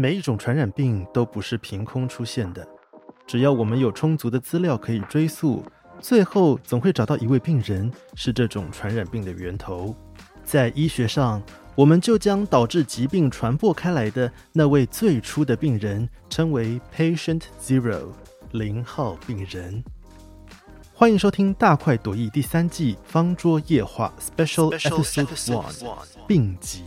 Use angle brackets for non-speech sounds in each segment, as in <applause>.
每一种传染病都不是凭空出现的，只要我们有充足的资料可以追溯，最后总会找到一位病人是这种传染病的源头。在医学上，我们就将导致疾病传播开来的那位最初的病人称为 Patient Zero，零号病人。欢迎收听《大快朵颐》第三季《方桌夜话》Special Episode One 病集。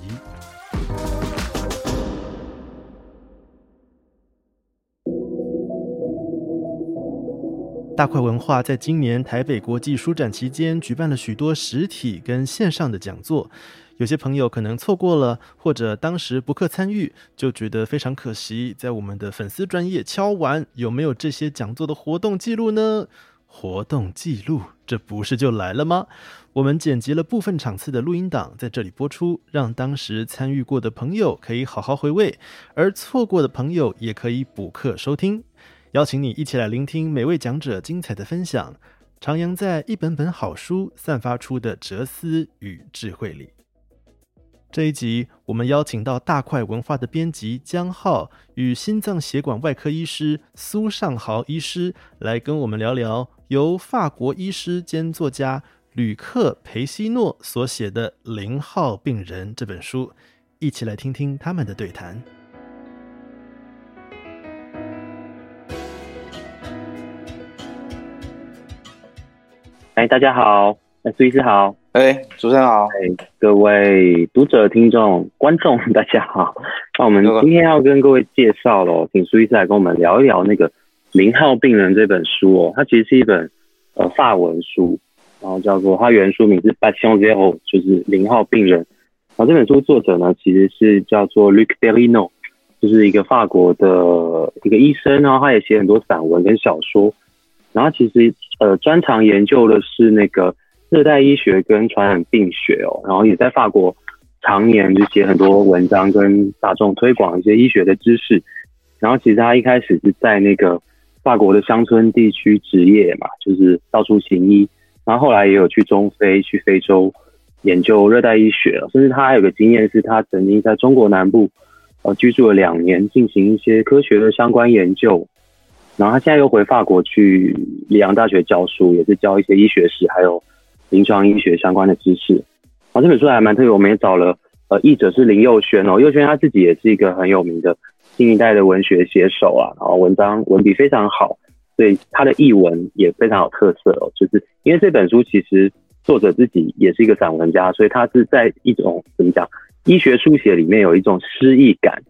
大块文化在今年台北国际书展期间举办了许多实体跟线上的讲座，有些朋友可能错过了，或者当时不克参与，就觉得非常可惜。在我们的粉丝专业敲完，有没有这些讲座的活动记录呢？活动记录，这不是就来了吗？我们剪辑了部分场次的录音档，在这里播出，让当时参与过的朋友可以好好回味，而错过的朋友也可以补课收听。邀请你一起来聆听每位讲者精彩的分享，徜徉在一本本好书散发出的哲思与智慧里。这一集，我们邀请到大块文化的编辑江浩与心脏血管外科医师苏尚豪医师来跟我们聊聊由法国医师兼作家吕克培西诺所写的《零号病人》这本书，一起来听听他们的对谈。哎，大家好，哎，苏医师好，哎，主持人好，哎，各位读者、听众、观众，<laughs> 大家好。那我们今天要跟各位介绍喽，请苏医师来跟我们聊一聊那个《零号病人》这本书哦。它其实是一本呃法文书，然后叫做它原书名是《Patient Zero》，就是零号病人。然后这本书作者呢，其实是叫做 Luc Berlino，就是一个法国的一个医生，然后他也写很多散文跟小说。然后其实呃专长研究的是那个热带医学跟传染病学哦，然后也在法国常年就写很多文章跟大众推广一些医学的知识。然后其实他一开始是在那个法国的乡村地区职业嘛，就是到处行医。然后后来也有去中非、去非洲研究热带医学，甚至他还有个经验是他曾经在中国南部呃居住了两年，进行一些科学的相关研究。然后他现在又回法国去里昂大学教书，也是教一些医学史还有临床医学相关的知识。啊，这本书还蛮特别，我们也找了呃译者是林佑轩哦，佑轩他自己也是一个很有名的新一代的文学写手啊，然后文章文笔非常好，所以他的译文也非常有特色哦。就是因为这本书其实作者自己也是一个散文家，所以他是在一种怎么讲医学书写里面有一种诗意感。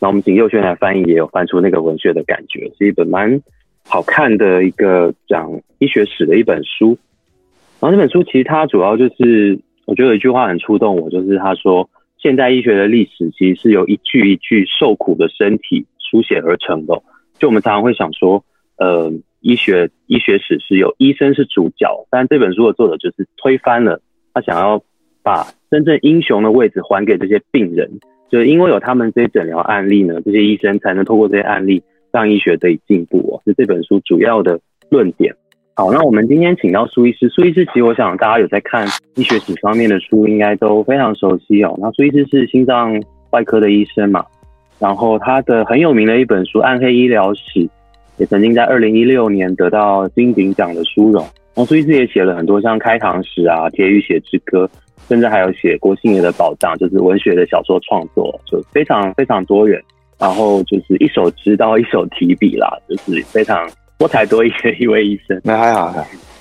那我们请佑轩来翻译，也有翻出那个文学的感觉，是一本蛮好看的一个讲医学史的一本书。然后这本书其实它主要就是，我觉得有一句话很触动我，就是他说现代医学的历史其实是由一具一具受苦的身体书写而成的。就我们常常会想说，呃，医学医学史是有医生是主角，但这本书的作者就是推翻了，他想要把真正英雄的位置还给这些病人。就因为有他们这些诊疗案例呢，这些医生才能透过这些案例让医学得以进步哦，是这本书主要的论点。好，那我们今天请到苏医师，苏医师其实我想大家有在看医学史方面的书，应该都非常熟悉哦。那苏医师是心脏外科的医生嘛，然后他的很有名的一本书《暗黑医疗史》也曾经在二零一六年得到金鼎奖的殊荣。然后苏医师也写了很多像《开膛史》啊，《铁与血之歌》。甚至还有写郭信爷的宝藏，就是文学的小说创作，就非常非常多元。然后就是一手知道，一手提笔啦，就是非常多才多艺的一位医生。那还好，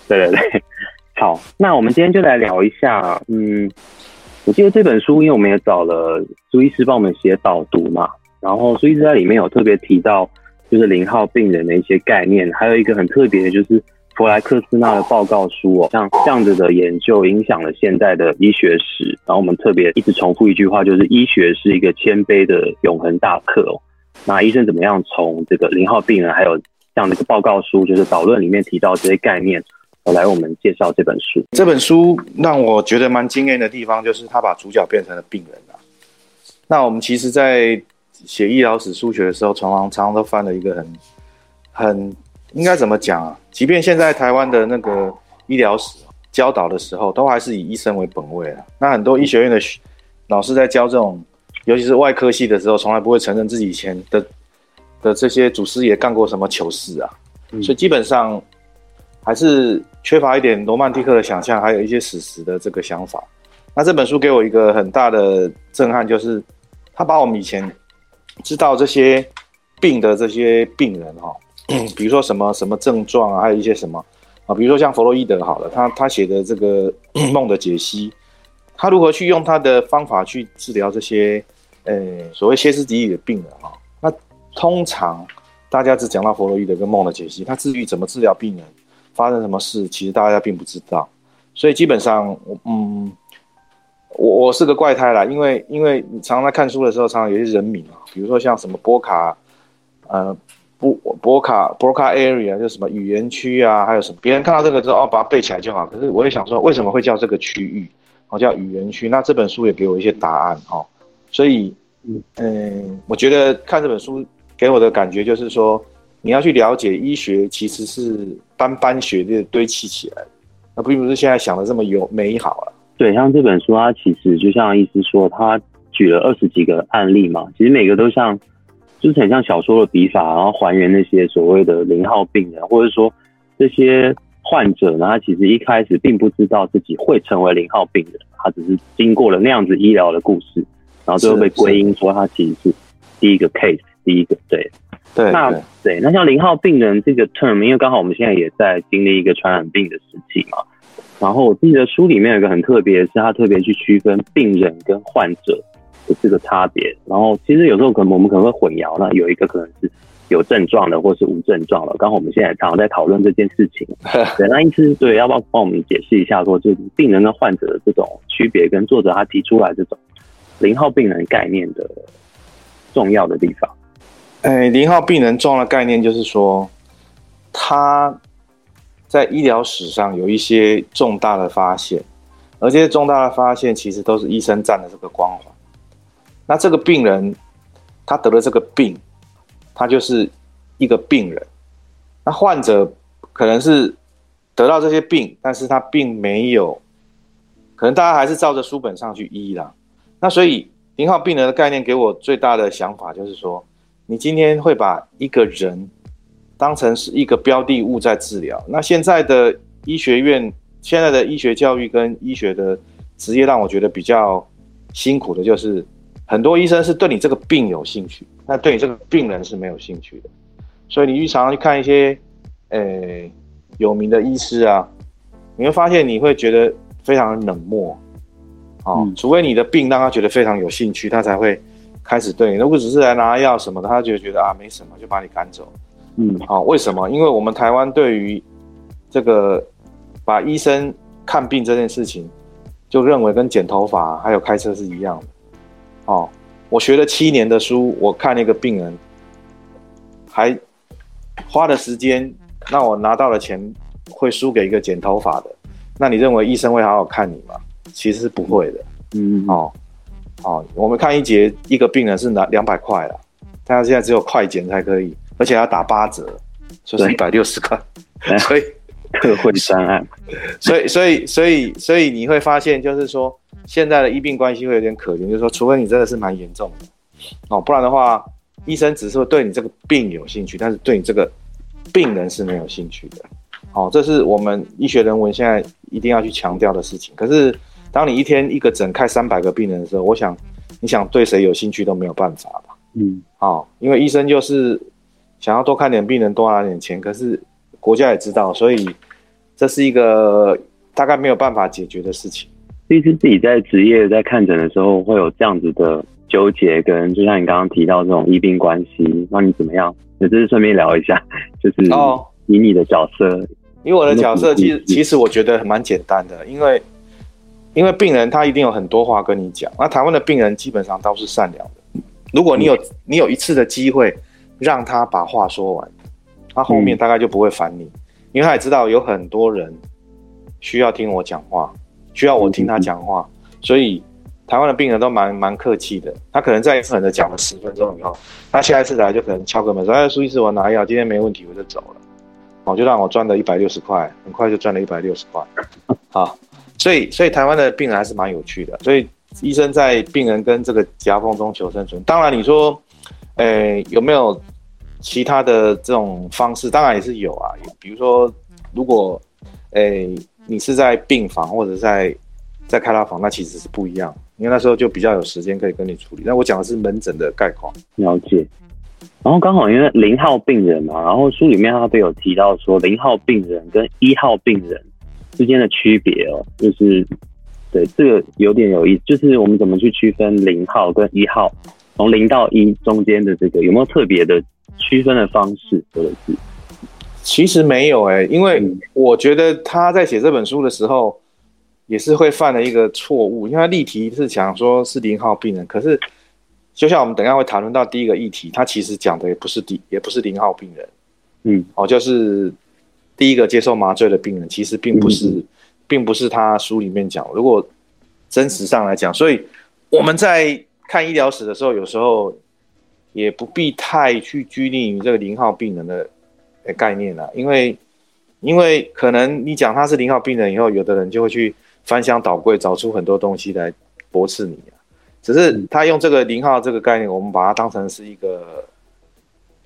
对对对。好，那我们今天就来聊一下。嗯，我记得这本书，因为我们也找了苏医师帮我们写导读嘛，然后苏医师在里面有特别提到，就是零号病人的一些概念，还有一个很特别的就是。弗莱克斯纳的报告书哦，像这样子的研究影响了现在的医学史。然后我们特别一直重复一句话，就是医学是一个谦卑的永恒大课哦。那医生怎么样从这个零号病人，还有这样的一个报告书，就是导论里面提到这些概念，来我们介绍这本书。这本书让我觉得蛮惊艳的地方，就是他把主角变成了病人啊。那我们其实，在写医疗史书学的时候，常常常常都犯了一个很很。应该怎么讲啊？即便现在台湾的那个医疗史教导的时候，都还是以医生为本位啊。那很多医学院的老师在教这种尤其是外科系的时候，从来不会承认自己以前的的这些祖师爷干过什么糗事啊，所以基本上还是缺乏一点罗曼蒂克的想象，还有一些史实的这个想法。那这本书给我一个很大的震撼，就是他把我们以前知道这些病的这些病人哈，比如说什么什么症状啊，还有一些什么啊，比如说像弗洛伊德好了，他他写的这个 <coughs> 梦的解析，他如何去用他的方法去治疗这些呃所谓歇斯底里的病人哈。那通常大家只讲到弗洛伊德跟梦的解析，他治愈怎么治疗病人，发生什么事，其实大家并不知道。所以基本上，嗯。我我是个怪胎啦，因为因为你常常在看书的时候，常常有些人名啊，比如说像什么波卡，呃，波波卡博卡 area 就什么语言区啊，还有什么，别人看到这个之后哦，把它背起来就好。可是我也想说，为什么会叫这个区域？哦，叫语言区。那这本书也给我一些答案哦。所以，嗯，我觉得看这本书给我的感觉就是说，你要去了解医学其实是斑斑血的堆砌起来的，那并不是现在想的这么有美好了。对，像这本书，它其实就像意思说，他举了二十几个案例嘛，其实每个都像，就是很像小说的笔法，然后还原那些所谓的零号病人，或者说这些患者呢，他其实一开始并不知道自己会成为零号病人，他只是经过了那样子医疗的故事，然后最后被归因说他其实是第一个 case，第一个对，对，那对，那像零号病人这个 term，因为刚好我们现在也在经历一个传染病的时期嘛。然后我记得书里面有一个很特别，是他特别去区分病人跟患者的这个差别。然后其实有时候可能我们可能会混淆，那有一个可能是有症状的，或是无症状的。刚好我们现在常常在讨论这件事情。<laughs> 对，那意思对，要不要帮我们解释一下，说就是病人跟患者的这种区别，跟作者他提出来这种零号病人概念的重要的地方？哎，零号病人重要的概念就是说他。在医疗史上有一些重大的发现，而这些重大的发现其实都是医生占的这个光环。那这个病人他得了这个病，他就是一个病人。那患者可能是得到这些病，但是他并没有，可能大家还是照着书本上去医啦。那所以零号病人的概念给我最大的想法就是说，你今天会把一个人。当成是一个标的物在治疗。那现在的医学院，现在的医学教育跟医学的职业，让我觉得比较辛苦的，就是很多医生是对你这个病有兴趣，那对你这个病人是没有兴趣的。所以你日常去看一些，呃，有名的医师啊，你会发现你会觉得非常冷漠，哦，除非你的病让他觉得非常有兴趣，他才会开始对你。如果只是来拿药什么的，他就觉得啊没什么，就把你赶走。嗯，好，为什么？因为我们台湾对于这个把医生看病这件事情，就认为跟剪头发还有开车是一样的。哦，我学了七年的书，我看那个病人，还花的时间，那我拿到了钱会输给一个剪头发的，那你认为医生会好好看你吗？其实是不会的。嗯，哦，哦，我们看一节一个病人是拿两百块了，但现在只有快剪才可以。而且要打八折，就是一百六十块，所以特惠专案，<laughs> 所以所以所以所以你会发现，就是说现在的医病关系会有点可怜，就是说，除非你真的是蛮严重的哦，不然的话，医生只是会对你这个病有兴趣，但是对你这个病人是没有兴趣的。哦，这是我们医学人文现在一定要去强调的事情。可是，当你一天一个诊开三百个病人的时候，我想你想对谁有兴趣都没有办法吧？嗯，哦，因为医生就是。想要多看点病人，多拿点钱，可是国家也知道，所以这是一个大概没有办法解决的事情。其实自己在职业在看诊的时候，会有这样子的纠结，跟就像你刚刚提到这种医病关系，那你怎么样？也就是顺便聊一下，<laughs> 就是哦，以你的角色，以我的角色，其实其实我觉得蛮简单的，因为因为病人他一定有很多话跟你讲，那台湾的病人基本上都是善良的，如果你有你有一次的机会。让他把话说完，他后面大概就不会烦你，因为他也知道有很多人需要听我讲话，需要我听他讲话，所以台湾的病人都蛮蛮客气的。他可能在一次的讲了十分钟以后，他下一次来就可能敲个门说：“哎，苏医师，我拿药，今天没问题，我就走了。”哦，就让我赚了一百六十块，很快就赚了一百六十块。好，所以所以台湾的病人还是蛮有趣的，所以医生在病人跟这个夹缝中求生存。当然，你说，诶，有没有其他的这种方式？当然也是有啊。比如说，如果，诶，你是在病房或者在在开拉房，那其实是不一样，因为那时候就比较有时间可以跟你处理。那我讲的是门诊的概况。了解。然后刚好因为零号病人嘛，然后书里面他都有提到说零号病人跟一号病人之间的区别哦，就是对这个有点有意思，就是我们怎么去区分零号跟一号，从零到一中间的这个有没有特别的区分的方式或者是？其实没有哎，因为我觉得他在写这本书的时候也是会犯了一个错误，因为他例题是讲说是零号病人，可是。就像我们等下会谈论到第一个议题，他其实讲的也不是第也不是零号病人，嗯，哦，就是第一个接受麻醉的病人，其实并不是，并不是他书里面讲。如果真实上来讲，所以我们在看医疗史的时候，有时候也不必太去拘泥于这个零号病人的概念了，因为因为可能你讲他是零号病人以后，有的人就会去翻箱倒柜，找出很多东西来驳斥你啊。只是他用这个零号这个概念，我们把它当成是一个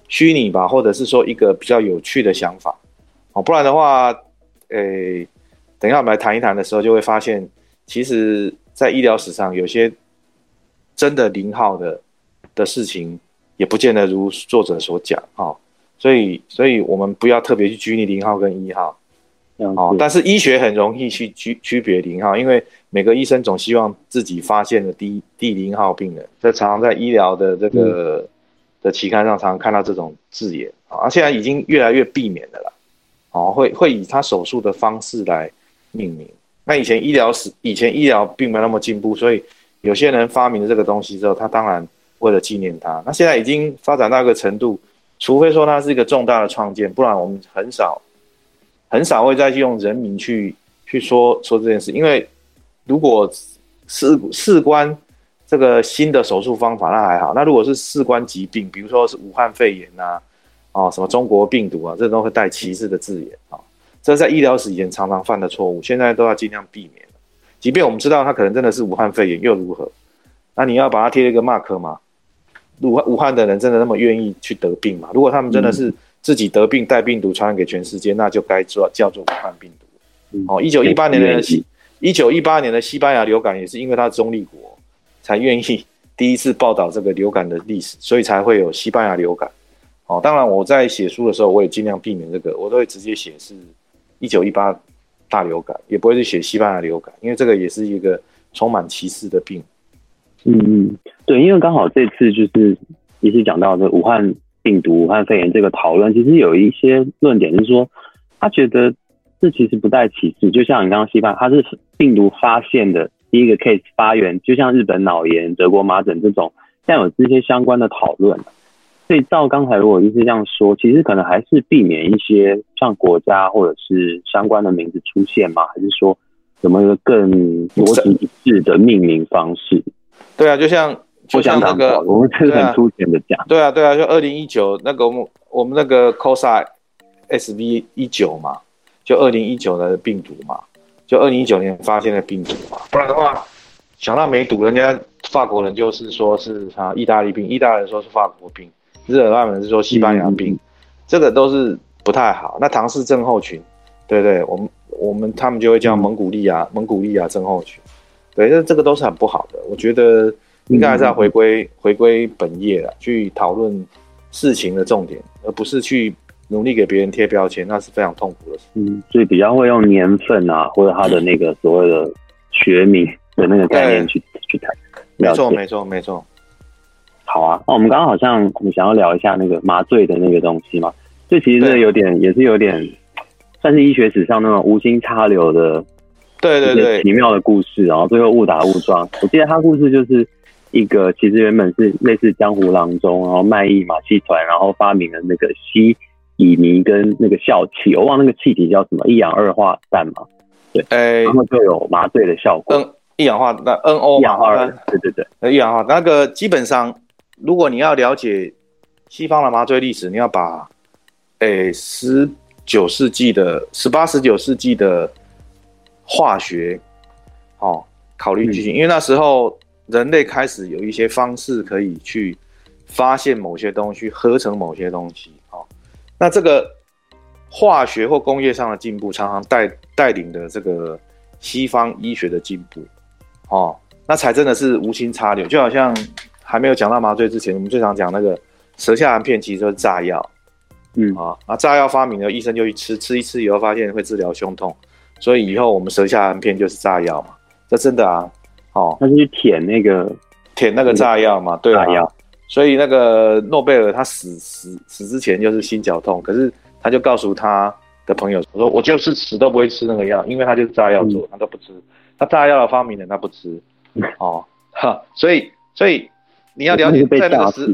虚拟吧，或者是说一个比较有趣的想法哦。不然的话，诶，等一下我们来谈一谈的时候，就会发现，其实在医疗史上，有些真的零号的的事情，也不见得如作者所讲哦。所以，所以我们不要特别去拘泥零号跟一号。哦，但是医学很容易去区区别零号，因为每个医生总希望自己发现的第第零号病人，这常常在医疗的这个的期刊上常常看到这种字眼啊，现在已经越来越避免的了，哦，会会以他手术的方式来命名。那以前医疗史以前医疗并没有那么进步，所以有些人发明了这个东西之后，他当然为了纪念他。那现在已经发展到一个程度，除非说它是一个重大的创建，不然我们很少。很少会再去用人名去去说说这件事，因为如果事事关这个新的手术方法，那还好；那如果是事关疾病，比如说是武汉肺炎呐，哦，什么中国病毒啊，这都会带歧视的字眼啊。这在医疗史以前常常犯的错误，现在都要尽量避免。即便我们知道它可能真的是武汉肺炎，又如何？那你要把它贴一个 mark 吗？武武汉的人真的那么愿意去得病吗？如果他们真的是。自己得病带病毒传染给全世界，那就该做叫做武汉病毒。哦，一九一八年的西，一九一八年的西班牙流感也是因为它中立国才愿意第一次报道这个流感的历史，所以才会有西班牙流感。哦，当然我在写书的时候，我也尽量避免这个，我都会直接写是一九一八大流感，也不会去写西班牙流感，因为这个也是一个充满歧视的病。嗯嗯，对，因为刚好这次就是也是讲到这武汉。病毒、武汉肺炎这个讨论，其实有一些论点是说，他觉得这其实不带歧视。就像你刚刚西班牙，它是病毒发现的第一个 case 发源，就像日本脑炎、德国麻疹这种，像有这些相关的讨论。所以照刚才如果就是这样说，其实可能还是避免一些像国家或者是相关的名字出现吗？还是说有没有一个更逻辑一致的命名方式？对啊，就像。就像那个，我们是很粗浅的讲。对啊，对啊，就二零一九那个我们我们那个 COSA SV 一九嘛，就二零一九的病毒嘛，就二零一九年发现的病毒嘛。不然的话，想到梅毒，人家法国人就是说是他意大利病，意大利人说是法国病，日耳曼人是说西班牙病，这个都是不太好。那唐氏症候群，对对，我们我们他们就会叫蒙古利亚蒙古利亚症候群，对，那这个都是很不好的，我觉得。应该还是要回归回归本业了，去讨论事情的重点，而不是去努力给别人贴标签，那是非常痛苦的事。嗯，所以比较会用年份啊，或者他的那个所谓的学名的那个概念去去谈。没错，没错，没错。好啊，那我们刚刚好像你想要聊一下那个麻醉的那个东西嘛？这其实有点也是有点算是医学史上那种无心插柳的，对对对，奇妙的故事，然后最后误打误撞。我记得他故事就是。一个其实原本是类似江湖郎中，然后卖艺马戏团，然后发明了那个吸乙醚跟那个笑气，我忘那个气体叫什么，一氧二化氮嘛，对，哎，然后就有麻醉的效果。嗯，一氧化那 NO 嘛，对对对，那一氧化那个基本上，如果你要了解西方的麻醉历史，你要把诶十九世纪的十八十九世纪的化学，哦。考虑剧情，因为那时候人类开始有一些方式可以去发现某些东西，合成某些东西。哦，那这个化学或工业上的进步，常常带带领的这个西方医学的进步。哦，那才真的是无心插柳，就好像还没有讲到麻醉之前，我们最常讲那个舌下含片，其实就是炸药。嗯啊，那炸药发明了，医生就去吃，吃一吃以后发现会治疗胸痛，所以以后我们舌下含片就是炸药嘛，这真的啊，哦，他是去舔那个舔那个炸药嘛，对啊。所以那个诺贝尔他死死死之前就是心绞痛，可是他就告诉他的朋友说，我就是死都不会吃那个药，因为他就是炸药做，他都不吃，他炸药的发明人他不吃，哦，哈，所以所以你要了解被在那个时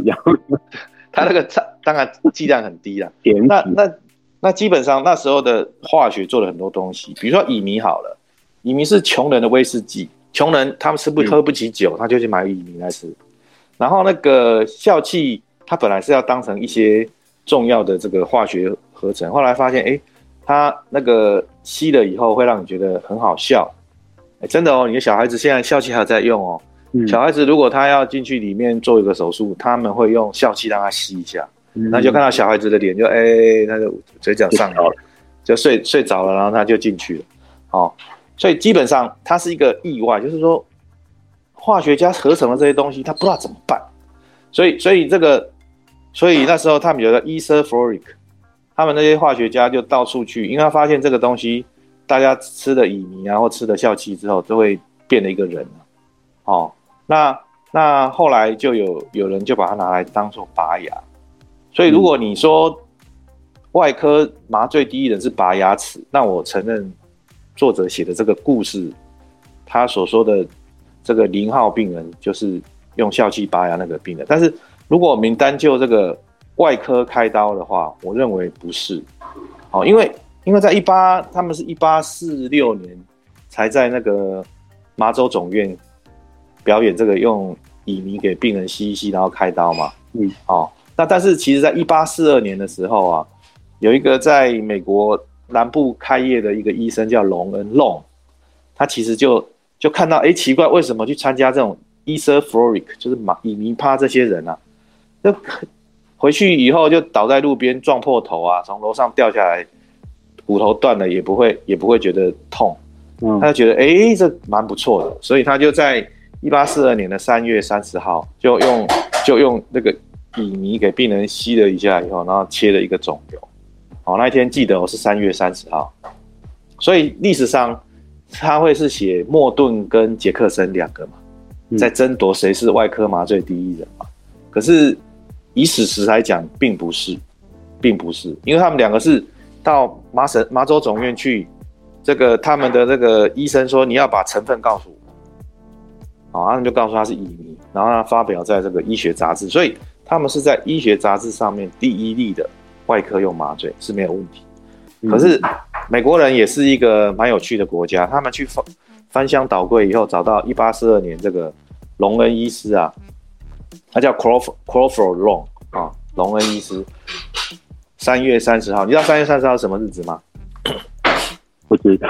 <laughs> 他那个炸当然剂量很低啦。<laughs> 点死那那那基本上那时候的化学做了很多东西，比如说乙醚好了，乙醚是穷人的威士忌，穷人他们吃不嗯喝不起酒，他就去买乙醚来吃。然后那个笑气，它本来是要当成一些重要的这个化学合成，后来发现，哎，它那个吸了以后会让你觉得很好笑。哎，真的哦，你的小孩子现在笑气还在用哦。嗯小孩子如果他要进去里面做一个手术，他们会用笑气让他吸一下。嗯那就看到小孩子的脸就哎，他就嘴角上扬，就睡睡着了，然后他就进去了。哦，所以基本上它是一个意外，就是说化学家合成了这些东西，他不知道怎么办，所以所以这个，所以那时候他们有个 Ether Floric，他们那些化学家就到处去，因为他发现这个东西，大家吃的乙醚然后吃的笑气之后，都会变了一个人哦，那那后来就有有人就把它拿来当做拔牙，所以如果你说外科麻醉第一人是拔牙齿，那我承认作者写的这个故事，他所说的这个零号病人就是用笑气拔牙那个病人。但是如果我们单就这个外科开刀的话，我认为不是，哦，因为因为在一八他们是一八四六年才在那个麻州总院表演这个用乙醚给病人吸一吸，然后开刀嘛。嗯，哦，那但是其实在一八四二年的时候啊，有一个在美国南部开业的一个医生叫隆恩隆，他其实就就看到，哎，奇怪，为什么去参加这种 e s e r Floric，就是马以尼帕这些人啊，就回去以后就倒在路边撞破头啊，从楼上掉下来，骨头断了也不会也不会觉得痛，嗯。他就觉得，哎，这蛮不错的，所以他就在一八四二年的三月三十号，就用就用那个乙醚给病人吸了一下以后，然后切了一个肿瘤。好，那一天记得我是三月三十号，所以历史上他会是写莫顿跟杰克森两个嘛，嗯。在争夺谁是外科麻醉第一人嘛。可是以史实来讲，并不是，并不是，因为他们两个是到麻省麻州总院去，这个他们的这个医生说你要把成分告诉我，好，他们就告诉他是乙醚，然后他发表在这个医学杂志，所以他们是在医学杂志上面第一例的外科用麻醉是没有问题。可是美国人也是一个蛮有趣的国家，他们去翻翻箱倒柜以后，找到一八四二年这个隆恩医师啊，他叫 Crawford Crawford Long 啊，隆恩医师，三月三十号，你知道三月三十号什么日子吗？不知道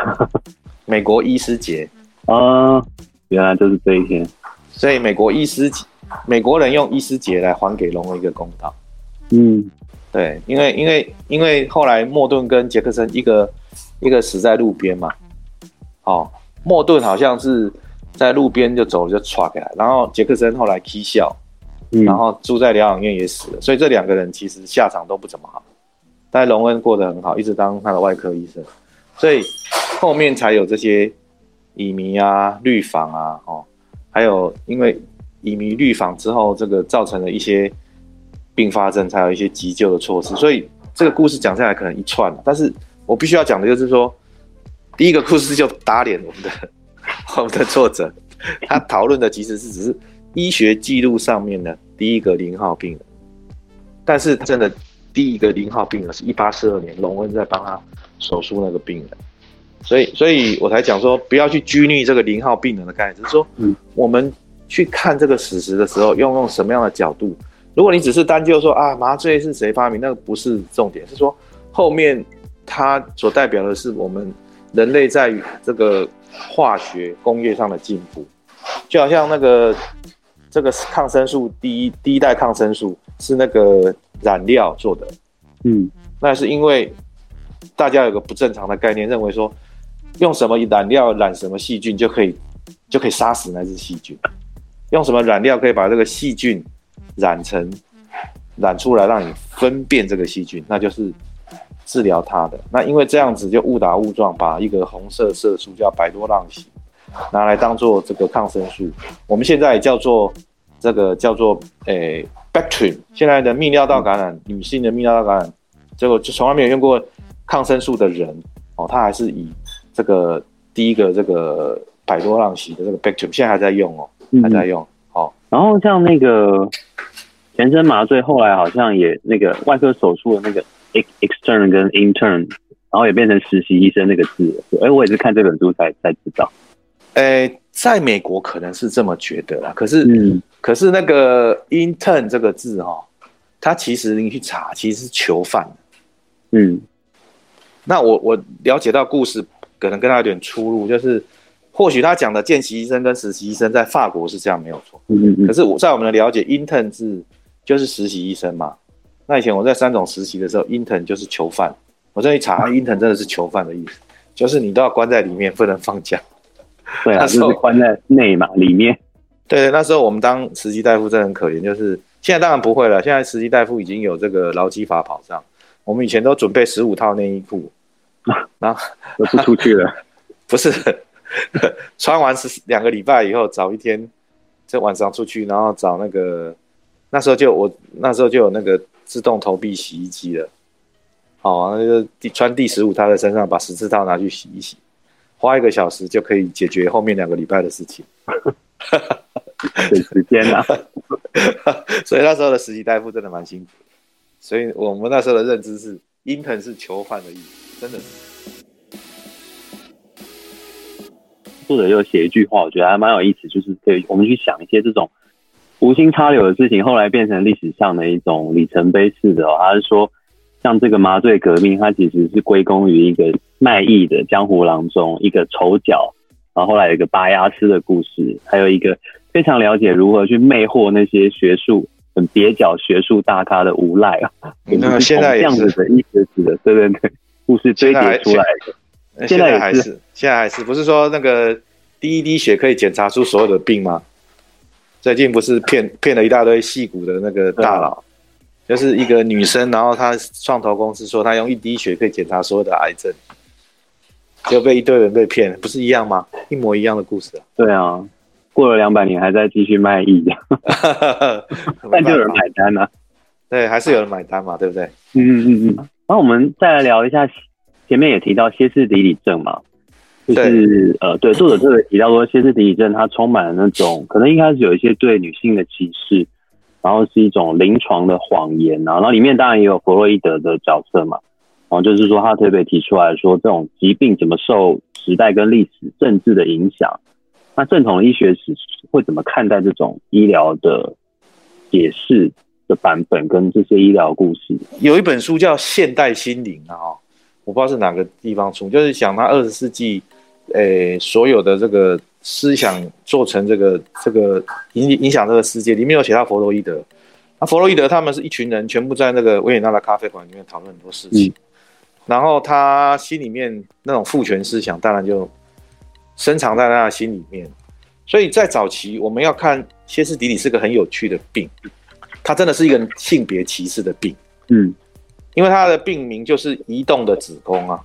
美国医师节，啊，原来就是这一天，所以美国医师节，美国人用医师节来还给龙恩一个公道。嗯对，因为因为因为后来莫顿跟杰克森一个一个死在路边嘛，哦，莫顿好像是在路边就走了就歘开来，然后杰克森后来踢笑，嗯，然后住在疗养院也死了，所以这两个人其实下场都不怎么好。但隆恩过得很好，一直当他的外科医生，所以后面才有这些乙醚啊、氯仿啊，哦，还有因为乙醚氯仿之后，这个造成了一些并发症，才有一些急救的措施。所以这个故事讲下来可能一串，但是我必须要讲的就是说，第一个故事就打脸我们的我们的作者，他讨论的其实是只是医学记录上面的第一个零号病人，但是真的第一个零号病人是一八四二年龙恩在帮他手术那个病人，所以所以我才讲说不要去拘泥这个零号病人的概念，只是说，嗯，我们去看这个史实的时候，要用什么样的角度？如果你只是单就说啊麻醉是谁发明，那个不是重点，是说后面它所代表的是我们人类在这个化学工业上的进步，就好像那个这个抗生素第一第一代抗生素是那个染料做的，嗯，那是因为大家有个不正常的概念，认为说用什么染料染什么细菌就可以就可以杀死那只细菌，用什么染料可以把这个细菌染成染出来，让你分辨这个细菌，那就是治疗它的。那因为这样子就误打误撞，把一个红色色素叫百多浪喜拿来当做这个抗生素，我们现在也叫做这个叫做诶 Bactrim。现在的泌尿道感染，女性的泌尿道感染，结果就从来没有用过抗生素的人哦，他还是以这个第一个这个百多浪喜的这个 Bactrim，现在还在用哦，还在用。好，然后像那个全身麻醉，后来好像也那个外科手术的那个 ex extern 跟 intern，然后也变成实习医生那个字。哎，我也是看这本书才才知道。哎，在美国可能是这么觉得啦，可是，嗯可是那个 intern 这个字哦，它其实你去查，其实是囚犯。嗯那我我了解到故事可能跟他有点出入，就是或许他讲的见习医生跟实习医生在法国是这样没有错，嗯嗯可是我在我们的了解，intern 字就是实习医生嘛。那以前我在三种实习的时候，intern 就是囚犯。我这一查，intern 真的是囚犯的意思，就是你都要关在里面，不能放假。<laughs> 对啊，<laughs> 那时候就是关在内嘛，里面。<laughs> 对，那时候我们当实习大夫真的很可怜，就是现在当然不会了，现在实习大夫已经有这个劳基法保障。我们以前都准备十五套内衣裤，然后都不出去了。不是 <laughs> 穿完是两个礼拜以后，找一天在晚上出去，然后找那个那时候就我那时候就有那个自动投币洗衣机了，好、那就第穿第十五套在身上，把十四套拿去洗一洗，花一个小时就可以解决后面两个礼拜的事情。<laughs> 省时间啊。<laughs> 所以那时候的实习大夫真的蛮辛苦的，所以我们那时候的认知是，intern 是囚犯的意思，真的是。作者又写一句话，我觉得还蛮有意思，就是可以我们去想一些这种无心插柳的事情，后来变成历史上的一种里程碑式的、哦。他是说，像这个麻醉革命，它其实是归功于一个卖艺的江湖郎中，一个丑角，然后后来有一个拔牙师的故事，还有一个非常了解如何去魅惑那些学术很蹩脚学术大咖的无赖啊。那现在这样子的医学史的，对对对，故事堆叠出来的。呃现现在还是，现在还是，不是说那个第一滴血可以检查出所有的病吗？最近不是骗骗了一大堆戏骨的那个大佬，就是一个女生，然后她创投公司说她用一滴血可以检查所有的癌症，就被一堆人被骗，不是一样吗？一模一样的故事啊，对啊，过了两百年还在继续卖艺，<laughs> 但就有人买单啊。对，还是有人买单嘛，对不对？嗯嗯嗯嗯。然后我们再来聊一下，前面也提到歇斯底里症嘛，就是呃，对，作者特别提到说，歇斯底里症它充满了那种可能一开始有一些对女性的歧视，然后是一种临床的谎言啊，然后里面当然也有弗洛伊德的角色嘛，然后就是说他特别提出来说，这种疾病怎么受时代跟历史、政治的影响，那正统的医学史会怎么看待这种医疗的解释的版本跟这些医疗故事？有一本书叫《现代心灵》啊，哦我不知道是哪个地方出，就是想他二十世纪，诶、所有的这个思想做成这个这个影影响这个世界，里面有写到弗洛伊德。那弗洛伊德他们是一群人，全部在那个维也纳的咖啡馆里面讨论很多事情，然后他心里面那种父权思想，当然就深藏在他的心里面。所以在早期，我们要看歇斯底里是个很有趣的病，它真的是一个性别歧视的病。嗯，因为它的病名就是移动的子宫啊，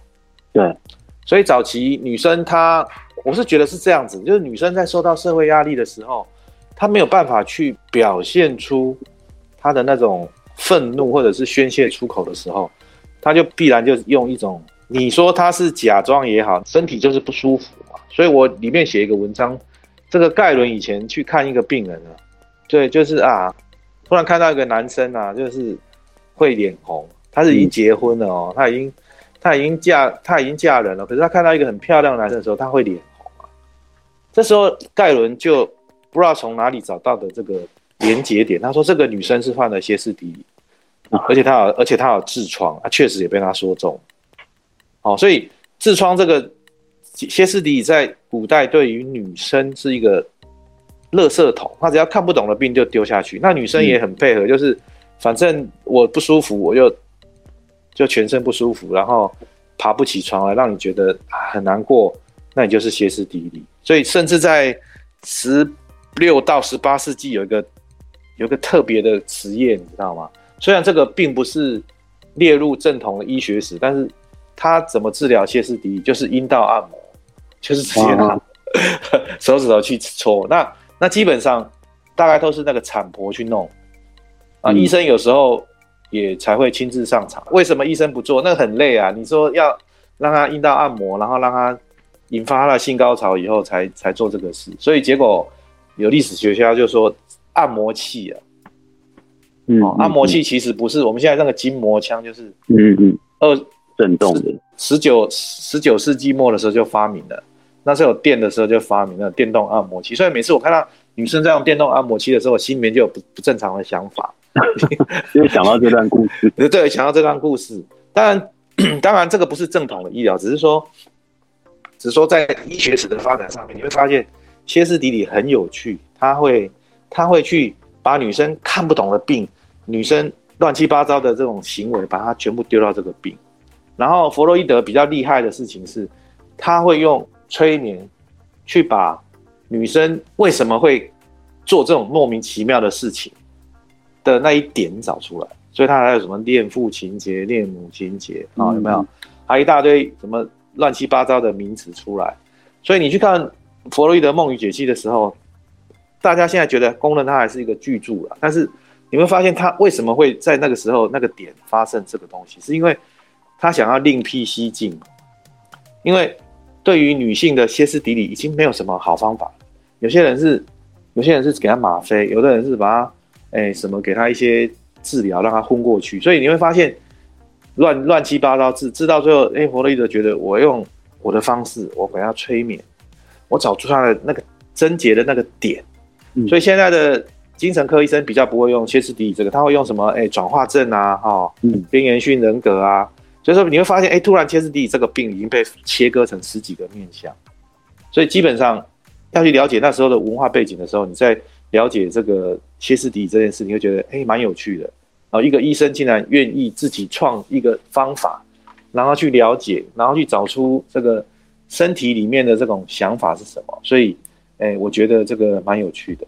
对，所以早期女生她，我是觉得是这样子，就是女生在受到社会压力的时候，她没有办法去表现出她的那种愤怒或者是宣泄出口的时候，她就必然就用一种，你说她是假装也好，身体就是不舒服嘛。所以我里面写一个文章，这个盖伦以前去看一个病人啊，对，就是啊，突然看到一个男生啊，就是会脸红，他是已经结婚了哦，她已经她已经嫁她已经嫁人了，可是她看到一个很漂亮的男生的时候，她会脸红啊。这时候盖伦就不知道从哪里找到的这个连接点，他说这个女生是患了歇斯底里，而且她有而且她有痔疮，啊，确实也被他说中。哦，所以痔疮这个歇斯底里在古代对于女生是一个垃圾桶，他只要看不懂的病就丢下去。那女生也很配合，就是反正我不舒服，我就就全身不舒服，然后爬不起床来，让你觉得很难过，那你就是歇斯底里。所以甚至在十六到十八世纪有一个有个特别的职业，你知道吗？虽然这个并不是列入正统的医学史，但是它怎么治疗歇斯底里？就是阴道按摩，就是直接拿手指头去搓。那那基本上大概都是那个产婆去弄啊，医生有时候也才会亲自上场。为什么医生不做？那很累啊！你说要让他阴道按摩，然后让他引发他的性高潮以后才才做这个事，所以结果有历史学家就说按摩器啊。哦，按摩器其实不是我们现在那个筋膜枪，就是嗯嗯二震动的。十九十九世纪末的时候就发明了，那时候有电的时候就发明了电动按摩器。所以每次我看到女生在用电动按摩器的时候，我心里面就有不不正常的想法，<laughs> 因为想到这段故事。<laughs> 对，想到这段故事。当然，<clears throat> 当然这个不是正统的医疗，只是说，只是说在医学史的发展上面，你会发现歇斯底里很有趣，他会他会去。把女生看不懂的病，女生乱七八糟的这种行为，把它全部丢到这个病。然后弗洛伊德比较厉害的事情是，他会用催眠去把女生为什么会做这种莫名其妙的事情的那一点找出来。所以他还有什么恋父情节、恋母情节啊？有没有？还一大堆什么乱七八糟的名词出来。所以你去看弗洛伊德梦与解析的时候。大家现在觉得公认他还是一个巨著了，但是你会发现他为什么会在那个时候那个点发生这个东西，是因为他想要另辟蹊径。因为对于女性的歇斯底里已经没有什么好方法，有些人是有些人是给他吗啡，有的人是把他哎什么给他一些治疗让他昏过去，所以你会发现乱乱七八糟治治到最后，哎，弗洛伊德觉得我用我的方式，我给他催眠，我找出他的那个症结的那个点。所以现在的精神科医生比较不会用歇斯底里这个，他会用什么？哎，转化症啊，哈，边缘性人格啊。所以说你会发现，哎，突然歇斯底里这个病已经被切割成十几个面相。所以基本上要去了解那时候的文化背景的时候，你在了解这个歇斯底里这件事，你会觉得哎，蛮有趣的。然后一个医生竟然愿意自己创一个方法，然后去了解，然后去找出这个身体里面的这种想法是什么。所以。哎，我觉得这个蛮有趣的，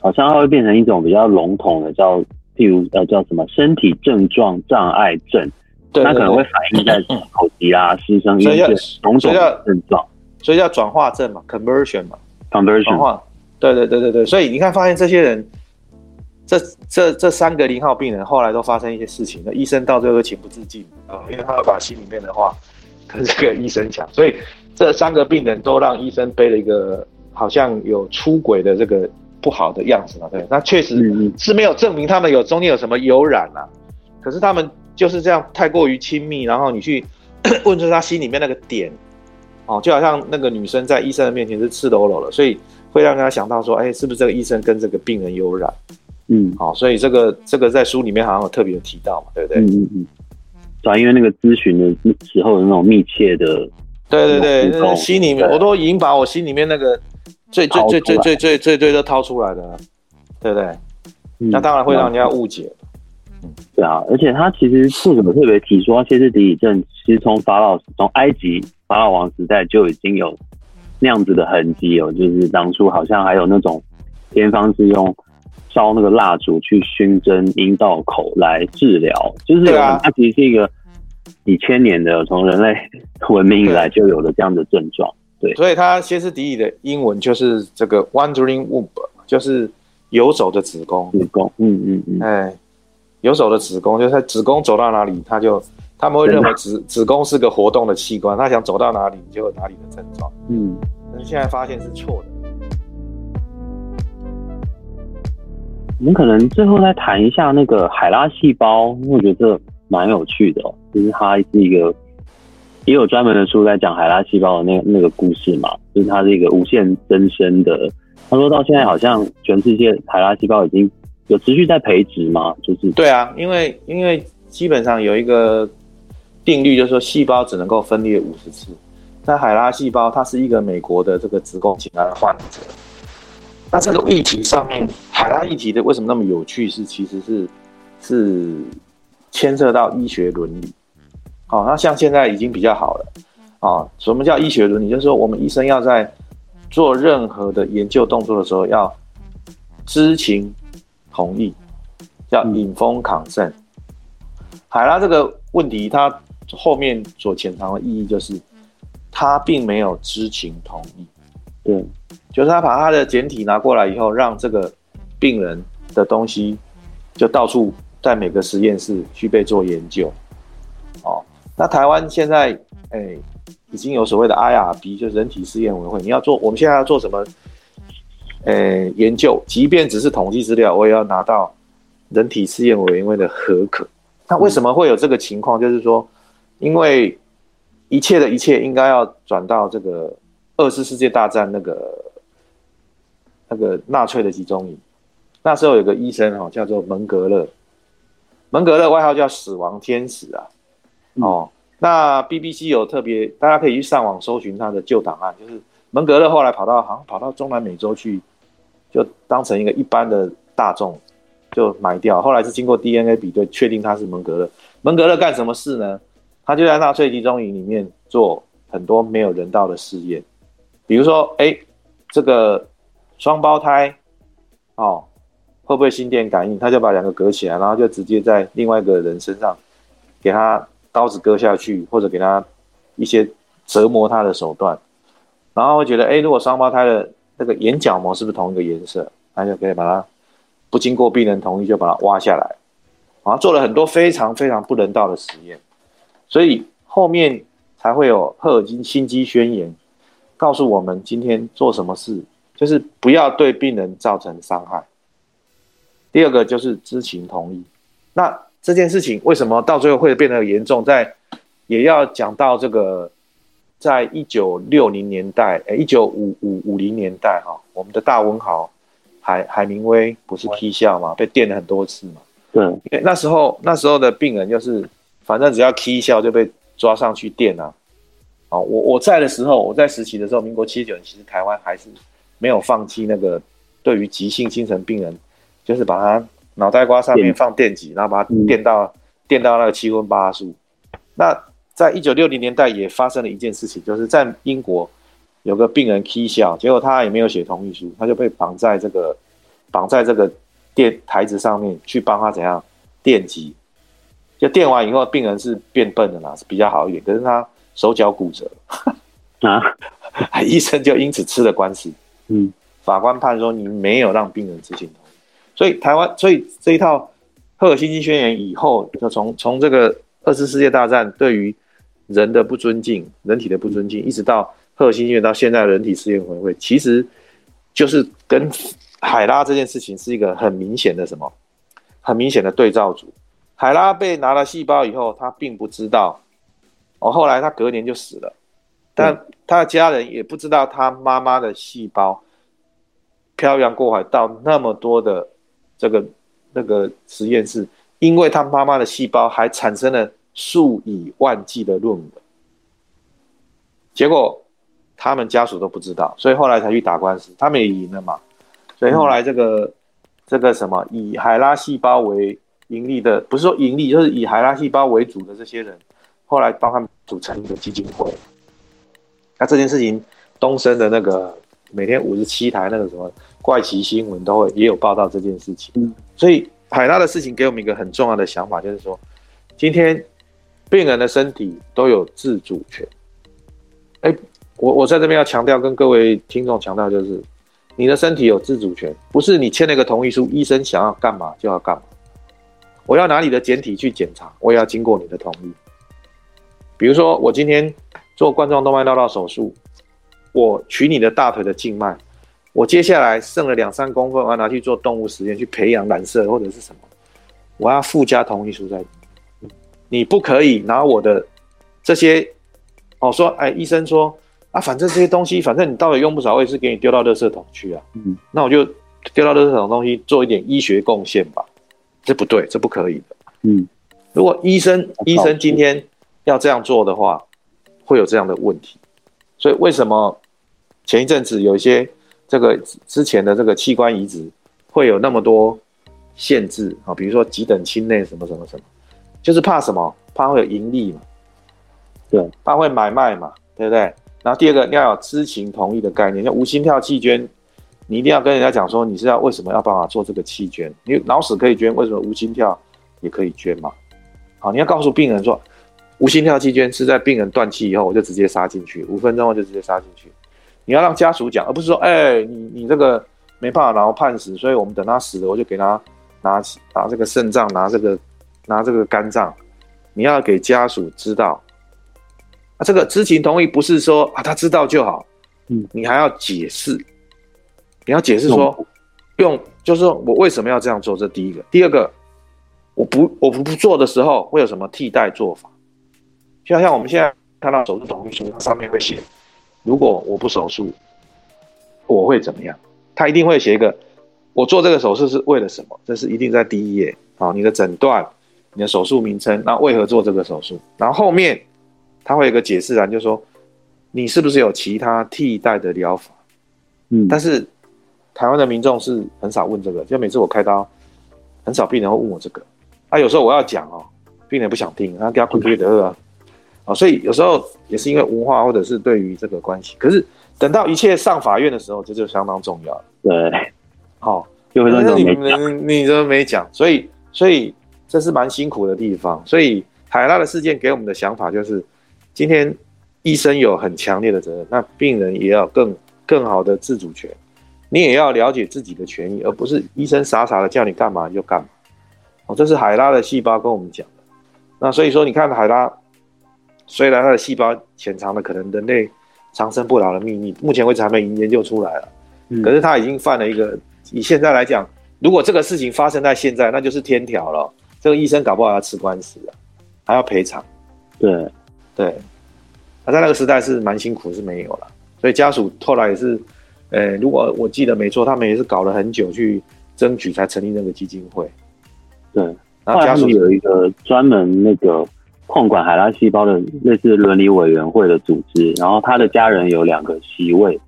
好像它会变成一种比较笼统的，叫譬如呃叫什么身体症状障碍症，它可能会反映在口疾啊、失声、音这种种症状，所以叫转化症嘛，conversion 嘛，conversion 化，对对对对对，所以你看发现这些人，这这这三个零号病人后来都发生一些事情，那医生到最后都情不自禁啊，因为他要把心里面的话跟这个医生讲，所以。这三个病人都让医生背了一个好像有出轨的这个不好的样子嘛？对，那确实是没有证明他们有中间有什么有染啊。可是他们就是这样太过于亲密，然后你去 <coughs> 问出他心里面那个点，哦，就好像那个女生在医生的面前是赤裸裸的，所以会让他想到说，哎，是不是这个医生跟这个病人有染？嗯，好，所以这个这个在书里面好像有特别提到嘛，对不对？嗯嗯嗯，对、啊因为那个咨询的时候的那种密切的。对对对，心里面我都已经把我心里面那个最最最最最最最最都掏出来的，对不对？那当然会让人家误解。嗯，对啊，而且他其实作者特别提说，歇斯底里症其实从法老从埃及法老王时代就已经有那样子的痕迹哦，就是当初好像还有那种偏方是用烧那个蜡烛去熏蒸阴道口来治疗，就是它其实是一个。几千年的从人类文明以来就有了这样的症状，对，所以它歇斯底里的英文就是这个 wandering womb，就是游走的子宫。子宫，嗯嗯嗯，哎，游走的子宫，就是它子宫走到哪里，它就他们会认为子子宫是个活动的器官，他想走到哪里就有哪里的症状。嗯，但是现在发现是错的。我们可能最后再谈一下那个海拉细胞，我觉得。蛮有趣的哦，就是它是一个也有专门的书在讲海拉细胞的那那个故事嘛，就是它是一个无限增生的。他说到现在好像全世界海拉细胞已经有持续在培植吗？就是对啊，因为因为基本上有一个定律，就是说细胞只能够分裂五十次，在海拉细胞，它是一个美国的这个子宫颈癌患者。那这个议题上面，海拉议题的为什么那么有趣？是其实是是牵涉到医学伦理。哦，那像现在已经比较好了。啊，什么叫医学伦理？就是说我们医生要在做任何的研究动作的时候，要知情同意，叫引风抗胜。海拉这个问题，它后面所潜藏的意义就是，他并没有知情同意。对，就是他把他的简体拿过来以后，让这个病人的东西就到处在每个实验室去被做研究。哦，那台湾现在哎已经有所谓的 IRB，就是人体试验委员会，你要做，我们现在要做什么？呃，研究，即便只是统计资料，我也要拿到人体试验委员会的核可。那为什么会有这个情况？就是说，因为一切的一切应该要转到这个二次世界大战那个那个纳粹的集中营。那时候有个医生哈，叫做门格勒，门格勒外号叫死亡天使啊。哦，那 BBC 有特别，大家可以去上网搜寻他的旧档案，就是门格勒后来跑到好像跑到中南美洲去，就当成一个一般的大众。就埋掉，后来是经过 DNA 比对，确定他是蒙格勒。蒙格勒干什么事呢？他就在纳粹集中营里面做很多没有人道的试验，比如说，哎，这个双胞胎，哦，会不会心电感应？他就把两个隔起来，然后就直接在另外一个人身上给他刀子割下去，或者给他一些折磨他的手段，然后会觉得，哎，如果双胞胎的那个眼角膜是不是同一个颜色，他就可以把它。不经过病人同意就把它挖下来，然后，做了很多非常非常不人道的实验，所以后面才会有赫尔辛心肌宣言，告诉我们今天做什么事就是不要对病人造成伤害。第二个就是知情同意。那这件事情为什么到最后会变得严重？在也要讲到这个，在一九六零年代，哎，一九五五五零年代，哈，我们的大文豪。海海明威不是踢笑嘛，被电了很多次嘛。对，因为那时候那时候的病人就是，反正只要踢笑就被抓上去电啊。哦，我我在的时候，我在实习的时候，民国七十九年，其实台湾还是没有放弃那个对于急性精神病人，就是把他脑袋瓜上面放电极，然后把他电到电到那个七荤八素。那在一九六零年代也发生了一件事情，就是在英国。有个病人 K 笑，结果他也没有写同意书，他就被绑在这个绑在这个电台子上面去帮他怎样电击，就电完以后，病人是变笨的啦，是比较好一点，可是他手脚骨折啊，<laughs> 医生就因此吃了官司。嗯，法官判说你没有让病人知情同意，所以台湾，所以这一套赫尔辛基宣言以后，就从从这个二次世界大战对于人的不尊敬、人体的不尊敬，一直到。赫尔辛基到现在人体试验委员会，其实就是跟海拉这件事情是一个很明显的什么，很明显的对照组。海拉被拿了细胞以后，他并不知道，哦，后来他隔年就死了，但他的家人也不知道他妈妈的细胞漂洋过海到那么多的这个那个实验室，因为他妈妈的细胞还产生了数以万计的论文，结果。他们家属都不知道，所以后来才去打官司，他们也赢了嘛。所以后来这个这个什么以海拉细胞为盈利的，不是说盈利，就是以海拉细胞为主的这些人，后来帮他们组成一个基金会。那这件事情，东升的那个每天五十七台那个什么怪奇新闻都会也有报道这件事情。所以海拉的事情给我们一个很重要的想法，就是说，今天病人的身体都有自主权。哎。我我在这边要强调，跟各位听众强调，就是你的身体有自主权，不是你签了一个同意书，医生想要干嘛就要干嘛。我要拿你的简体去检查，我也要经过你的同意。比如说，我今天做冠状动脉绕道手术，我取你的大腿的静脉，我接下来剩了两三公分，我要拿去做动物实验，去培养染色或者是什么，我要附加同意书在里面。你不可以拿我的这些，哦，说，哎，医生说。啊，反正这些东西，反正你到底用不着，我也是给你丢到垃圾桶去啊。嗯，那我就丢到垃圾桶东西，做一点医学贡献吧。这不对，这不可以的。嗯，如果医生医生今天要这样做的话，会有这样的问题。所以为什么前一阵子有一些这个之前的这个器官移植会有那么多限制啊？比如说几等亲内什么什么什么，就是怕什么？怕会有盈利嘛？对，怕会买卖嘛？对不对？然后第二个你要有知情同意的概念，像无心跳器捐，你一定要跟人家讲说你是要为什么要帮我做这个器捐？你脑死可以捐，为什么无心跳也可以捐嘛？好，你要告诉病人说。无心跳器捐是在病人断气以后，我就直接杀进去，五分钟后就直接杀进去。你要让家属讲，而不是说，哎，你你这个没办法，然后判死，所以我们等他死了，我就给他拿拿这个肾脏，拿这个拿这个肝脏。你要给家属知道，啊，这个知情同意不是说啊他知道就好，嗯，你还要解释，你要解释说，用就是说我为什么要这样做，这第一个，第二个，我不我不不做的时候会有什么替代做法？就像我们现在看到手术同意书，上面会写，如果我不手术，我会怎么样？他一定会写一个，我做这个手术是为了什么？这是一定在第一页。好，你的诊断，你的手术名称，那为何做这个手术？然后后面他会有个解释栏，就说你是不是有其他替代的疗法？嗯，但是台湾的民众是很少问这个，就每次我开刀，很少病人会问我这个。啊，有时候我要讲哦，病人不想听，他给他滚开得啊。啊，所以有时候也是因为文化或者是对于这个关系，可是等到一切上法院的时候，这就相当重要了。对，好，就会说你你你都没讲，所以所以这是蛮辛苦的地方。所以海拉的事件给我们的想法就是，今天医生有很强烈的责任，那病人也要更更好的自主权，你也要了解自己的权益，而不是医生傻傻的叫你干嘛就干嘛。哦，这是海拉的细胞跟我们讲的。那所以说，你看海拉。虽然他的细胞潜藏了可能人类长生不老的秘密，目前为止还没研究出来了。可是他已经犯了一个，以现在来讲，如果这个事情发生在现在，那就是天条了。这个医生搞不好要吃官司了，还要赔偿。对对，他在那个时代是蛮辛苦，是没有了。所以家属后来也是，呃，如果我记得没错，他们也是搞了很久去争取，才成立那个基金会。对，然后家属有一个专门那个。控管海拉细胞的类似伦理委员会的组织，然后他的家人有两个席位。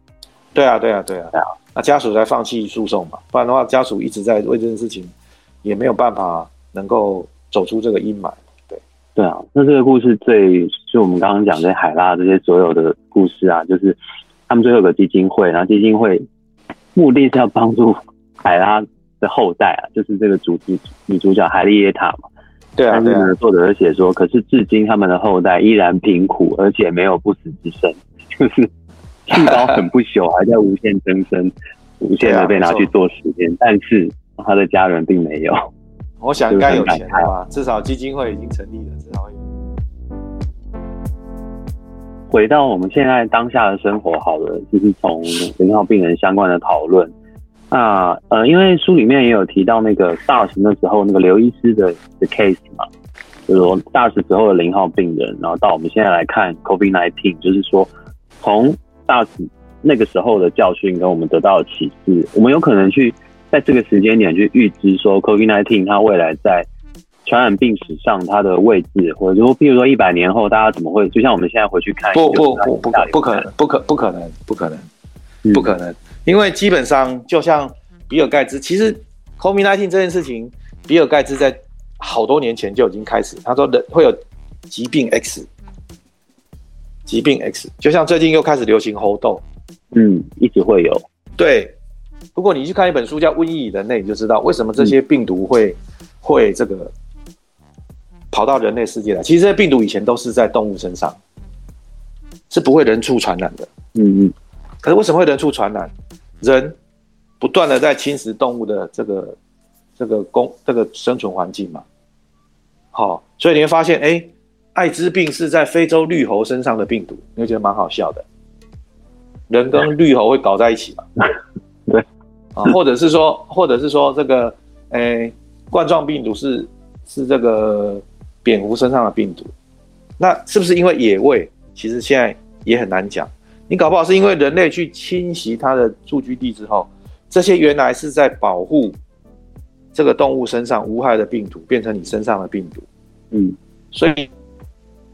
对啊，对啊，对啊，对啊。那家属才放弃诉讼嘛，不然的话，家属一直在为这件事情，也没有办法能够走出这个阴霾。对，对啊。那这个故事最，就我们刚刚讲的海拉这些所有的故事啊，就是他们最后有个基金会，然后基金会目的是要帮助海拉的后代啊，就是这个主角女主角海莉耶塔嘛。对啊，对啊，作者写说，可是至今他们的后代依然贫苦，而且没有不死之身，<laughs> 就是细胞很不朽，还在无限增生，<laughs> 无限的被拿去做实验，但是他的家人并没有。我想应该有钱吧，至少基金会已经成立了，至少会。回到我们现在当下的生活，好了，就是从零号病人相关的讨论。那呃，因为书里面也有提到那个 SARS 那时候那个刘医师的的 case 嘛，就是说 SARS 时候的零号病人，然后到我们现在来看 COVID-19，就是说从 SARS 那个时候的教训跟我们得到的启示，我们有可能去在这个时间点去预知说 COVID-19 它未来在传染病史上它的位置，或者说譬如说一百年后大家怎么会，就像我们现在回去看，不不不不可不可能不可不可能不可能不可能。因为基本上就像比尔盖茨，其实 COVID-19 这件事情，比尔盖茨在好多年前就已经开始，他说人会有疾病 X，疾病 X，就像最近又开始流行猴痘，嗯，一直会有。对，如果你去看一本书叫《瘟疫人类》，你就知道为什么这些病毒会会这个跑到人类世界来。其实这些病毒以前都是在动物身上，是不会人畜传染的。嗯嗯。可是为什么会人畜传染？人不断的在侵蚀动物的这个这个工这个生存环境嘛，好，所以你会发现，哎，艾滋病是在非洲绿猴身上的病毒，你会觉得蛮好笑的。人跟绿猴会搞在一起嘛？<laughs> 对，啊，或者是说，或者是说，这个，哎，冠状病毒是是这个蝙蝠身上的病毒，那是不是因为野味？其实现在也很难讲。你搞不好是因为人类去侵袭它的住居地之后，这些原来是在保护这个动物身上无害的病毒，变成你身上的病毒。嗯，所以，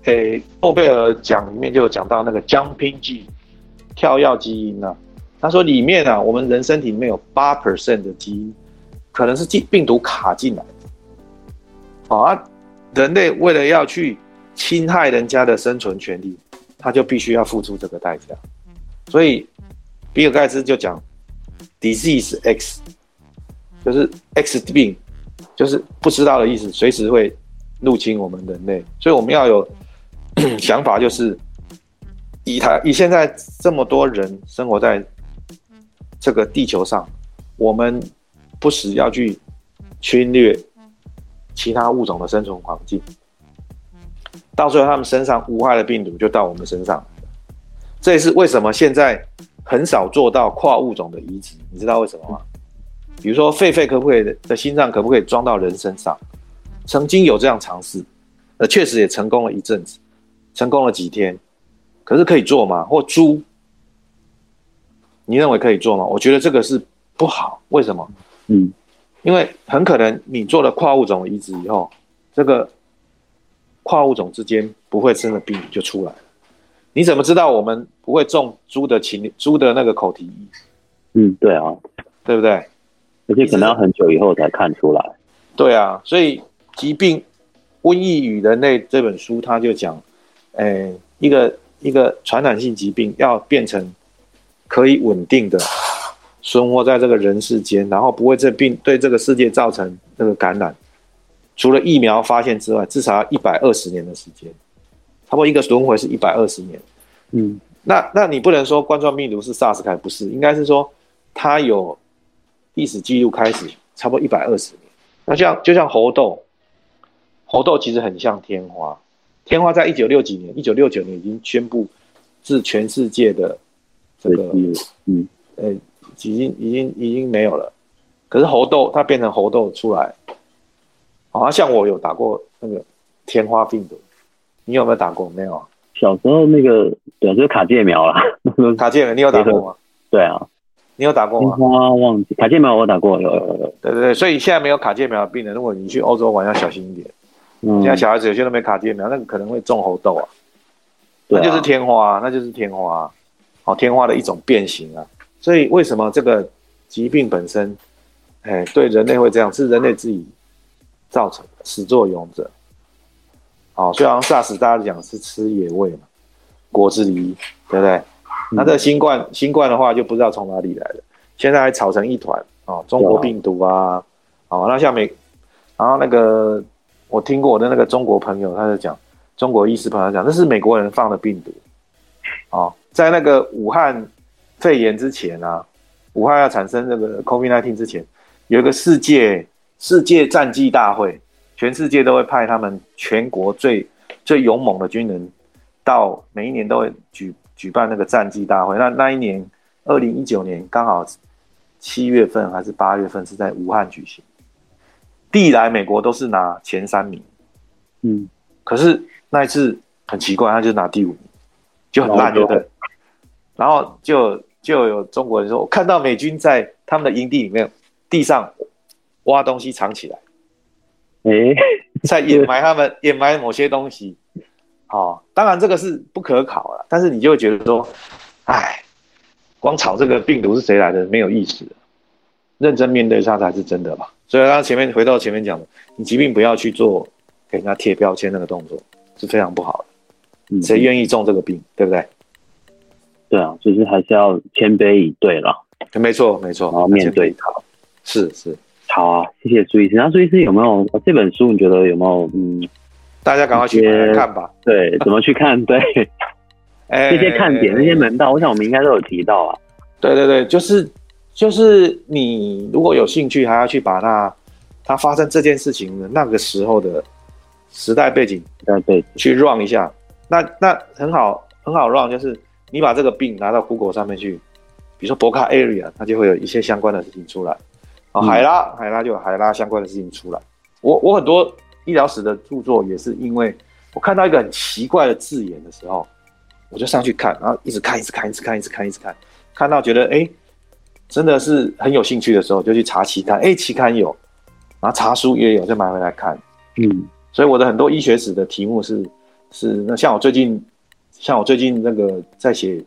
诶，诺贝尔奖里面就有讲到那个 jumping G 跳跃基因呢？他说里面啊，我们人身体里面有八 percent 的基因，可能是病病毒卡进来的。啊，人类为了要去侵害人家的生存权利，他就必须要付出这个代价。所以，比尔盖茨就讲，disease X，就是 X 病，就是不知道的意思，随时会入侵我们人类。所以我们要有 <coughs> 想法，就是以他以现在这么多人生活在。这个地球上，我们不时要去侵略其他物种的生存环境，到最后他们身上无害的病毒就到我们身上。这也是为什么现在很少做到跨物种的移植，你知道为什么吗？比如说狒狒可不可以的心脏可不可以装到人身上？曾经有这样尝试，呃，确实也成功了一阵子，成功了几天，可是可以做吗？或猪？你认为可以做吗？我觉得这个是不好。为什么？嗯，因为很可能你做了跨物种移植以后，这个跨物种之间不会生的病就出来了。你怎么知道我们不会中猪的禽猪的那个口蹄疫？嗯，对啊，对不对？而且可能要很久以后才看出来。对啊，所以《疾病瘟疫与人类》这本书他就讲，诶，一个一个传染性疾病要变成。可以稳定的生活在这个人世间，然后不会这病对这个世界造成那个感染。除了疫苗发现之外，至少要一百二十年的时间，差不多一个轮回是一百二十年。嗯，那那你不能说冠状病毒是 SARS 开，不是，应该是说它有历史记录开始，差不多一百二十年。那像就像猴痘，猴痘其实很像天花，天花在一九六几年，一九六九年已经宣布是全世界的。这个嗯，呃，已经已经已经没有了。可是猴痘它变成猴痘出来，好像我有打过那个天花病毒，你有没有打过？没有。小时候那个对，就是卡介苗啦。<laughs> 卡介苗，你有打过吗？对啊，你有打过吗？天花忘记卡介苗我打过，有有有。对对对，所以现在没有卡介苗的病人，如果你去欧洲玩要小心一点。嗯。现在小孩子有些都没卡介苗，那个可能会中猴痘啊。那就是天花，那就是天花。哦，天花的一种变形啊，所以为什么这个疾病本身，哎，对人类会这样，是人类自己造成的始作俑者。哦，虽然 SARS 大家讲是吃野味嘛，果子狸，对不对？那这新冠，新冠的话就不知道从哪里来的，现在还吵成一团哦，中国病毒啊，哦，那像美，然后那个我听过我的那个中国朋友，他就讲，中国医师朋友讲，那是美国人放的病毒，哦。在那个武汉肺炎之前啊，武汉要产生那个 COVID-19 之前，有一个世界世界战绩大会，全世界都会派他们全国最最勇猛的军人到每一年都会举举办那个战绩大会。那那一年，二零一九年刚好七月份还是八月份是在武汉举行，历来美国都是拿前三名，嗯，可是那一次很奇怪，他就拿第五名，就很烂，对不对？然后就就有中国人说，我看到美军在他们的营地里面地上挖东西藏起来，哎，在掩埋他们 <laughs> 掩埋某些东西。哦，当然这个是不可考了，但是你就会觉得说，哎，光炒这个病毒是谁来的没有意思，认真面对它才是真的吧。所以刚刚前面回到前面讲的，你疾病不要去做给人家贴标签那个动作是非常不好的。谁愿意中这个病，对不对？对啊，就是还是要谦卑以对了。没错，没错，然后面对他。是是，好啊，谢谢朱医师。那朱医师有没有这本书？你觉得有没有？嗯，大家赶快去看吧。对，怎么去看？对，<laughs> 哎这些看点、那些门道，我想我们应该都有提到啊。对对对，就是就是你如果有兴趣，还要去把那它发生这件事情的那个时候的时代背景，对对，去 run 一下。那那很好，很好 run，就是。你把这个病拿到 Google 上面去，比如说博卡 area，它就会有一些相关的事情出来。啊，海拉，海拉就有海拉相关的事情出来。我我很多医疗史的著作也是因为我看到一个很奇怪的字眼的时候，我就上去看，然后一直看，一直看，一直看，一直看，一直看，看到觉得哎，真的是很有兴趣的时候，就去查期刊，哎，期刊有，然后查书也有，就买回来看。嗯，所以我的很多医学史的题目是是那像我最近。像我最近那个在写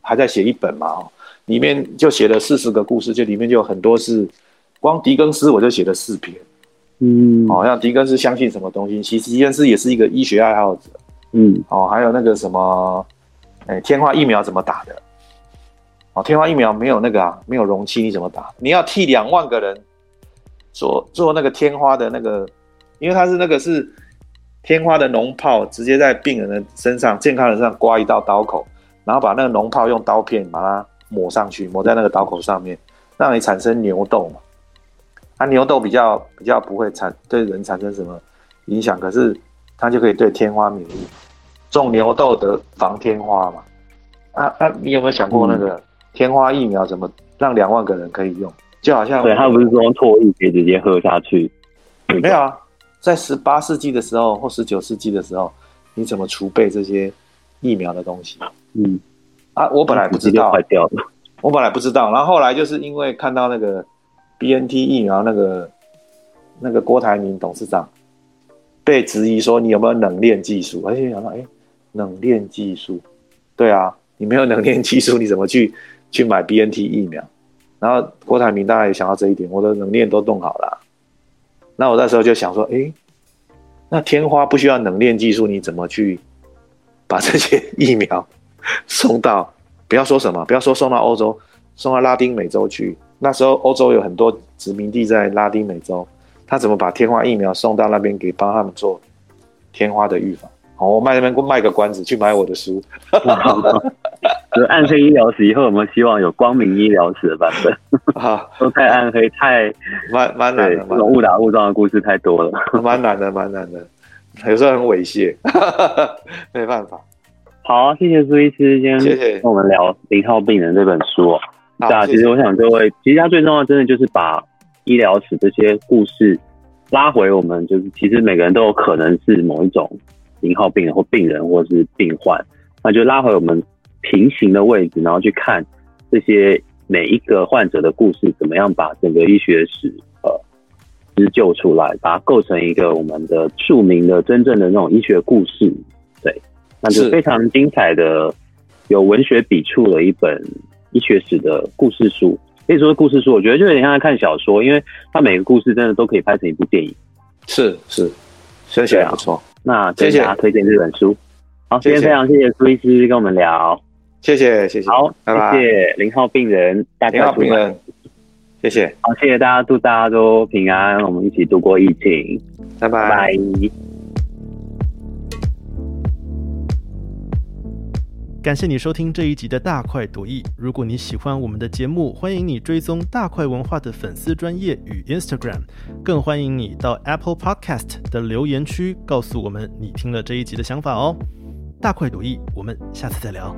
还在写一本嘛，哦，里面就写了四十个故事，就里面就有很多是，光狄更斯我就写了四篇，嗯，哦，像狄更斯相信什么东西，其实狄更斯也是一个医学爱好者，嗯，哦，还有那个什么，哎，天花疫苗怎么打的？哦，天花疫苗没有那个啊，没有容器，你怎么打？你要替两万个人做做那个天花的那个，因为它是那个是天花的脓泡，直接在病人的身上、健康人身上刮一道刀口，然后把那个脓泡用刀片把它抹上去，抹在那个刀口上面，让你产生牛痘嘛。它牛痘比较比较不会产对人产生什么影响，可是它就可以对天花免疫，种牛痘得防天花嘛。啊啊，你有没有想过那个天花疫苗怎么让两万个人可以用？就好像对他不是说唾液可以直接喝下去，没有啊，在十八世纪的时候或十九世纪的时候，你怎么储备这些疫苗的东西？嗯，啊，我本来不知道坏，掉了，我本来不知道，然后后来就是因为看到那个 B N T 疫苗那个那个郭台铭董事长被质疑说你有没有冷链技术，而且想到哎，冷链技术，对啊，你没有冷链技术，你怎么去去买 B N T 疫苗？然后郭台铭当然也想到这一点，我的冷链都弄好了啊，那我那时候就想说，哎，那天花不需要冷链技术，你怎么去把这些 <laughs> 疫苗送到？不要说什么，不要说送到欧洲，送到拉丁美洲去。那时候欧洲有很多殖民地在拉丁美洲，他怎么把天花疫苗送到那边给帮他们做天花的预防？好，我卖那边卖个关子，去买我的书。<laughs> <laughs> 就是暗黑医疗史以后我们希望有光明医疗史的版本？啊，<laughs> 都太暗黑，太蛮蛮难，的，这种误打误撞的故事太多了。蛮 <laughs> 蛮难的，蛮难的，有时候很猥亵，没办法。好，谢谢苏医师今天谢谢跟我们聊《零号病人》这本书、哦。好对啊，谢谢其实我想各位，其实它最重要，真的就是把医疗史这些故事拉回我们，就是其实每个人都有可能是某一种零号病人或病人或是病患，那就拉回我们平行的位置，然后去看这些每一个患者的故事，怎么样把整个医学史呃织就出来，把它构成一个我们的著名的真正的那种医学故事。对，那就非常精彩的，有文学笔触的一本医学史的故事书。可以说是故事书，我觉得就有点像在看小说，因为它每个故事真的都可以拍成一部电影。是是，学起来不错，那跟谢谢大家推荐这本书。好，今天谢谢非常谢谢苏医师跟我们聊。谢谢谢谢，好，拜拜，谢谢零号病人，大家病人，谢谢，好，谢谢大家，祝大家都平安，我们一起度过疫情，拜拜拜。感谢你收听这一集的大快朵颐。如果你喜欢我们的节目，欢迎你追踪大块文化的粉丝专业与 Instagram，更欢迎你到 Apple Podcast 的留言区告诉我们你听了这一集的想法哦。大快朵颐，我们下次再聊。